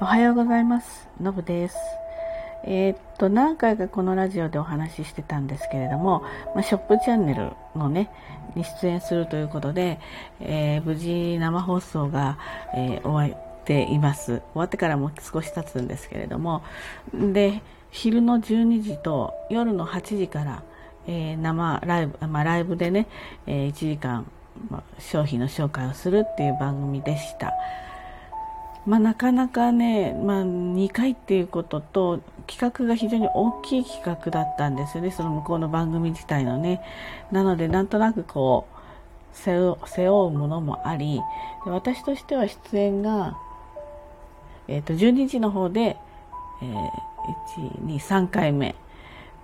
おはようございます。のぶです。えーっと、何回かこのラジオでお話ししてたんですけれども、まあ、ショップチャンネルのね、に出演するということで、えー無事生放送が、えー終わっています。終わってからも少し経つんですけれども、で、昼の12時と夜の8時から、えー生ライブ、まあ、ライブでね、えー1時間、まあ商品の紹介をするっていう番組でした。まあ、なかなかね、まあ、2回っていうことと企画が非常に大きい企画だったんですよね。その向こうの番組自体のね。なのでなんとなくこう背負うものもあり私としては出演が、えー、と12時の方で、えー、123回目。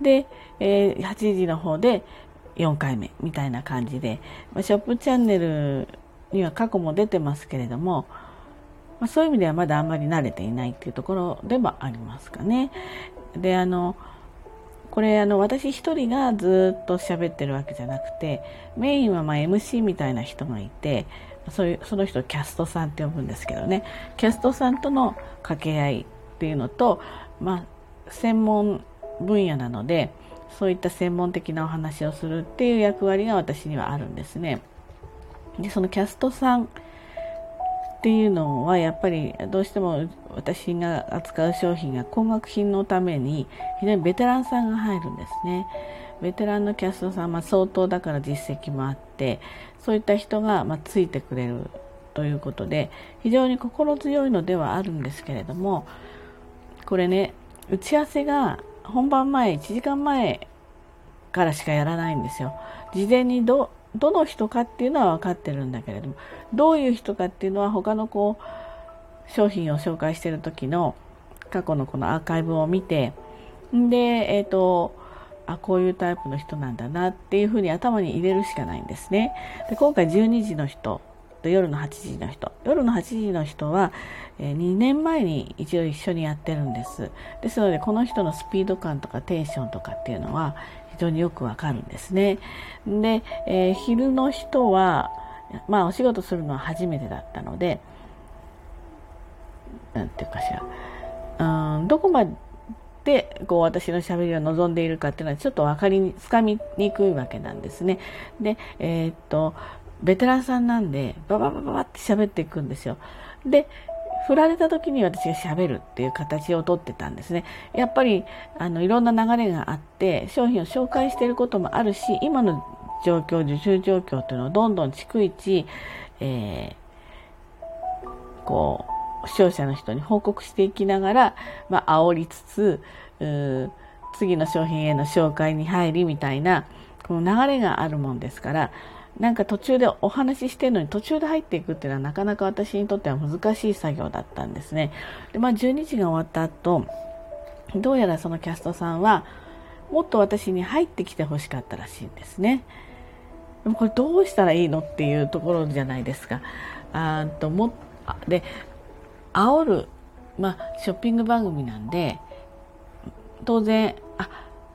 で、えー8時の方で4回目みたいな感じで、まあ、ショップチャンネルには過去も出てますけれどもまあ、そういう意味ではまだあんまり慣れていないっていうところでもありますかね。であのこれあの私一人がずっと喋ってるわけじゃなくてメインはま MC みたいな人がいてそういうその人をキャストさんって呼ぶんですけどねキャストさんとの掛け合いっていうのと、まあ、専門分野なのでそういった専門的なお話をするっていう役割が私にはあるんですね。でそのキャストさんっていうのはやっぱりどうしても私が扱う商品が高額品のために非常にベテランさんが入るんですね。ベテランのキャストさんは相当だから実績もあってそういった人がまついてくれるということで非常に心強いのではあるんですけれどもこれね打ち合わせが本番前1時間前からしかやらないんですよ。事前にどどの人かっていうのは分かってるんだけれどもどういう人かっていうのは他のこう商品を紹介してる時の過去のこのアーカイブを見てでえっ、とあこういうタイプの人なんだなっていうふうに頭に入れるしかないんですね。で今回12時の人と夜の8時の人。夜の8時の人は、えー2年前に一度一緒にやってるんです。ですのでこの人のスピード感とかテンションとかっていうのは常によくわかるんですねで、えー昼の人はまあお仕事するのは初めてだったのでなんていうかしらうんどこまでこう私の喋りを望んでいるかっていうのはちょっと分かりにつかみにくいわけなんですね。で、えーっとベテランさんなんでバババババって喋っていくんですよ。で振られた時に私が喋るっていう形をとってたんですね。やっぱりあのいろんな流れがあって商品を紹介していることもあるし今の状況受注状況というのをどんどん逐一、えーこう視聴者の人に報告していきながら、まあ煽りつつ次の商品への紹介に入りみたいなこの流れがあるもんですからなんか途中でお話ししてるのに途中で入っていくっていうのはなかなか私にとっては難しい作業だったんですね。でまあ12時が終わった後どうやらそのキャストさんはもっと私に入ってきてほしかったらしいんですね。でもこれどうしたらいいのっていうところじゃないですか。あーともで煽る、まあ、ショッピング番組なんで当然あ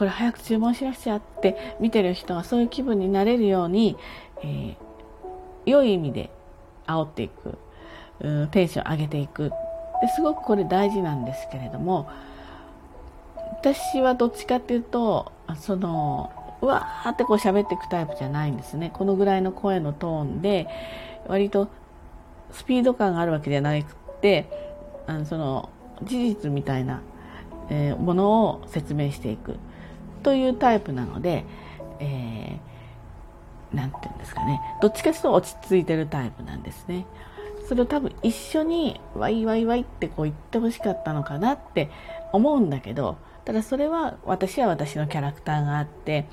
これ早く注文しなくちゃって見てる人がそういう気分になれるように、えー良い意味で煽っていくうんテンション上げていく。ですごくこれ大事なんですけれども私はどっちかっていうとそのうわーってこう喋っていくタイプじゃないんですね。このぐらいの声のトーンで割とスピード感があるわけじゃなくてあのその事実みたいな、えーものを説明していく。というタイプなので、えーなんていうんですかねどっちかというと落ち着いてるタイプなんですね。それを多分一緒にワイワイワイってこう言ってほしかったのかなって思うんだけどただそれは私は私のキャラクターがあって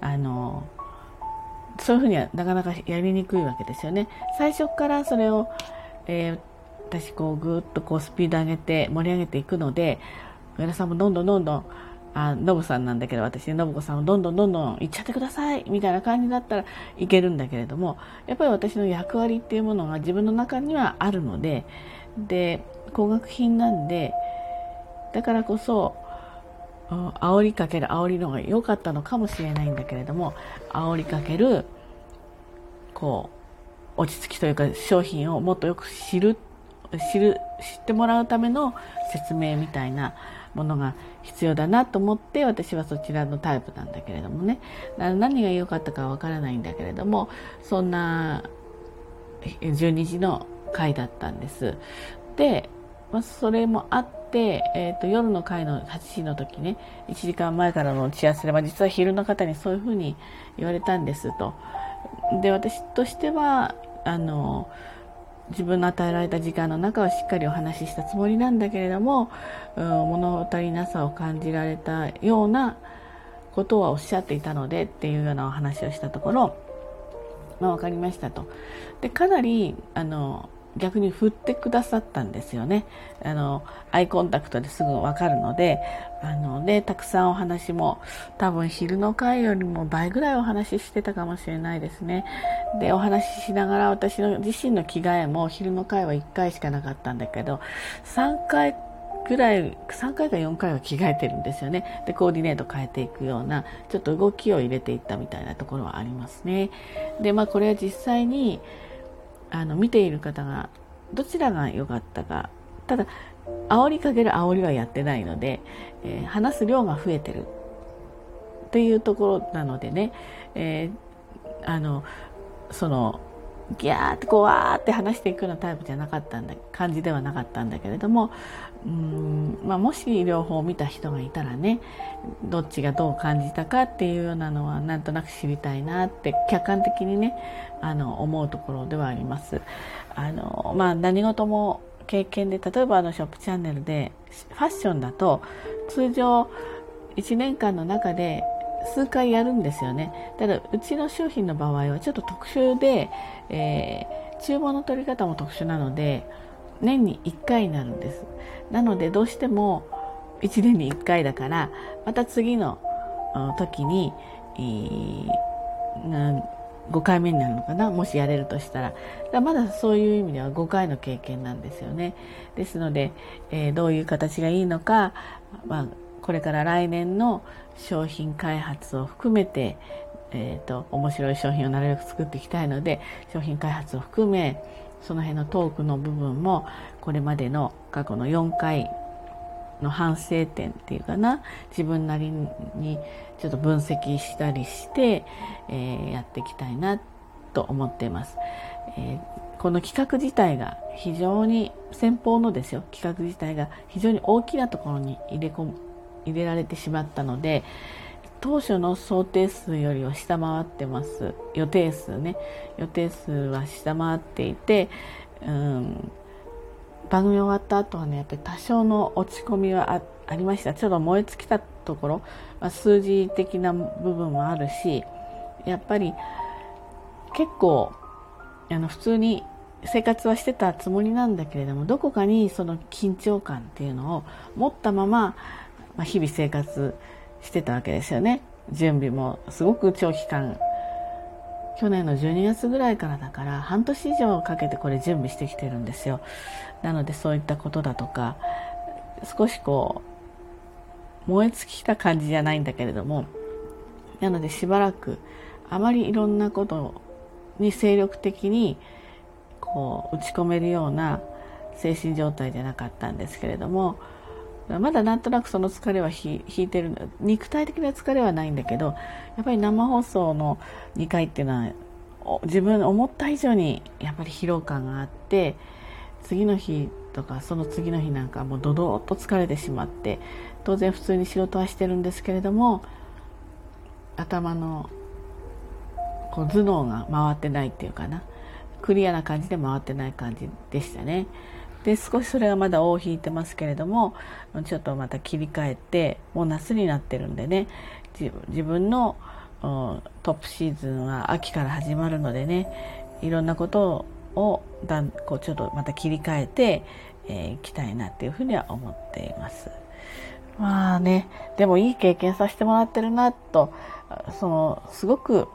あのそういうふうにはなかなかやりにくいわけですよね。最初からそれを、えー私こうぐーっとこうスピード上げて盛り上げていくので上田さんもどんどんどんどんあノブさんなんだけど私信子さんもどんどんどんどん行っちゃってくださいみたいな感じだったらいけるんだけれどもやっぱり私の役割っていうものが自分の中にはあるのでで高額品なんでだからこそあ煽りかける煽りの方が良かったのかもしれないんだけれども煽りかけるこう落ち着きというか商品をもっとよく知る知る知ってもらうための説明みたいなものが必要だなと思って私はそちらのタイプなんだけれどもね。何が良かったかわからないんだけれどもそんな12時の回だったんです。で、まあ、それもあって、えーと、夜の回の8時の時ね1時間前からの打ち合わせで、ま、実は昼の方にそういうふうに言われたんですと。で私としてはあの自分の与えられた時間の中はしっかりお話ししたつもりなんだけれども、うん、物足りなさを感じられたようなことはおっしゃっていたのでっていうようなお話をしたところ、まあ、分かりましたと。でかなりあの逆に振ってくださったんですよね。あの、アイコンタクトですぐわかるので、あの、で、たくさんお話も、多分昼の回よりも倍ぐらいお話ししてたかもしれないですね。で、お話ししながら私の自身の着替えも昼の回は1回しかなかったんだけど、3回ぐらい、3回か4回は着替えてるんですよね。で、コーディネート変えていくような、ちょっと動きを入れていったみたいなところはありますね。で、まあこれは実際に、あの見ている方がどちらが良かったか。ただ煽りかける煽りはやってないので、えー、話す量が増えてる。っていうところなのでね、えー、あのそのギャーってこうわーって話していくようなタイプじゃなかったんだ感じではなかったんだけれどもうん、まあ、もし両方見た人がいたらねどっちがどう感じたかっていうようなのはなんとなく知りたいなって客観的にねあの思うところではあります。あのまあ、何事も経験で例えばあのショップチャンネルでファッションだと通常1年間の中で数回やるんですよね。ただうちの商品の場合はちょっと特殊で、えー、注文の取り方も特殊なので年に1回になるんです。なのでどうしても1年に1回だからまた次の時に、えー、5回目になるのかな？もしやれるとしたら。らまだそういう意味では5回の経験なんですよね。ですので、えー、どういう形がいいのか、まあ、これから来年の商品開発を含めて、えーと、面白い商品をなるべく作っていきたいので商品開発を含めその辺のトークの部分もこれまでの過去の4回の反省点っていうかな自分なりにちょっと分析したりして、えー、やっていきたいなと思っています、えー、この企画自体が非常に先方のですよ。企画自体が非常に大きなところに入れ込入れられてしまったので当初の想定数よりは下回ってます。予定数ね。予定数は下回っていてうん。番組終わった後はねやっぱり多少の落ち込みはあありました。ちょっと燃え尽きたところ、まあ、数字的な部分もあるしやっぱり結構あの普通に生活はしてたつもりなんだけれどもどこかにその緊張感っていうのを持ったまま、まあ、日々生活してしてたわけですよね。準備もすごく長期間。去年の12月ぐらいからだから半年以上かけてこれ準備してきてるんですよ。なのでそういったことだとか少しこう燃え尽きた感じじゃないんだけれどもなのでしばらくあまりいろんなことに精力的にこう打ち込めるような精神状態じゃなかったんですけれどもまだなんとなくその疲れは引いてる肉体的な疲れはないんだけどやっぱり生放送の2回っていうのは自分思った以上にやっぱり疲労感があって次の日とかその次の日なんかもうドドーッと疲れてしまって当然普通に仕事はしてるんですけれども頭のこう頭脳が回ってないっていうかなクリアな感じで回ってない感じでしたね。で少しそれがまだ尾を引いてますけれどもちょっとまた切り替えてもう夏になってるんでね自分のトップシーズンは秋から始まるのでねいろんなことをだんこうちょっとまた切り替えてい、えー、きたいなっていうふうには思っています。まあねでもいい経験させてもらってるなとそのすごく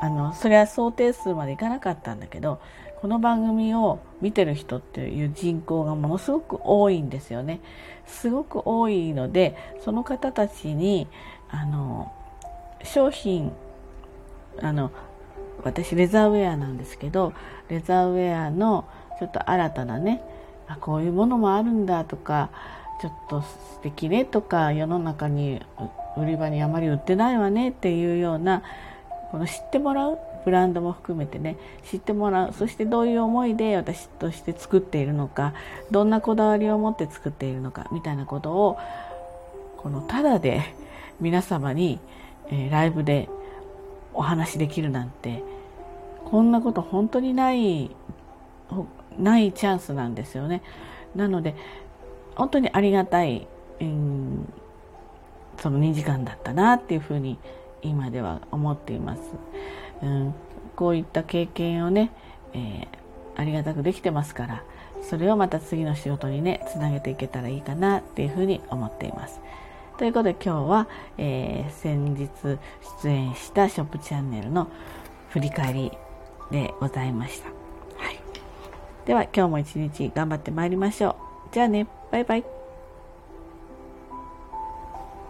あのそれは想定数までいかなかったんだけどこの番組を見てる人っていう人口がものすごく多いんですよね。すごく多いのでその方たちにあの商品あの私レザーウェアなんですけどレザーウェアのちょっと新たなねあこういうものもあるんだとかちょっと素敵ねとか世の中に売り場にあまり売ってないわねっていうようなこの知ってもらう？ブランドも含めてね。知ってもらう。そしてどういう思いで私として作っているのか。どんなこだわりを持って作っているのか。みたいなことをこのただで皆様に、えー、ライブでお話できるなんてこんなこと本当にないないチャンスなんですよね。なので本当にありがたい、うん、その2時間だったなっていうふうに今では思っています。うん、こういった経験をね、えー、ありがたくできてますからそれをまた次の仕事にねつなげていけたらいいかなっていうふうに思っています。ということで今日は、えー、先日出演したショップチャンネルの振り返りでございました。はい、では今日も一日頑張ってまいりましょう。じゃあね、バイバイ。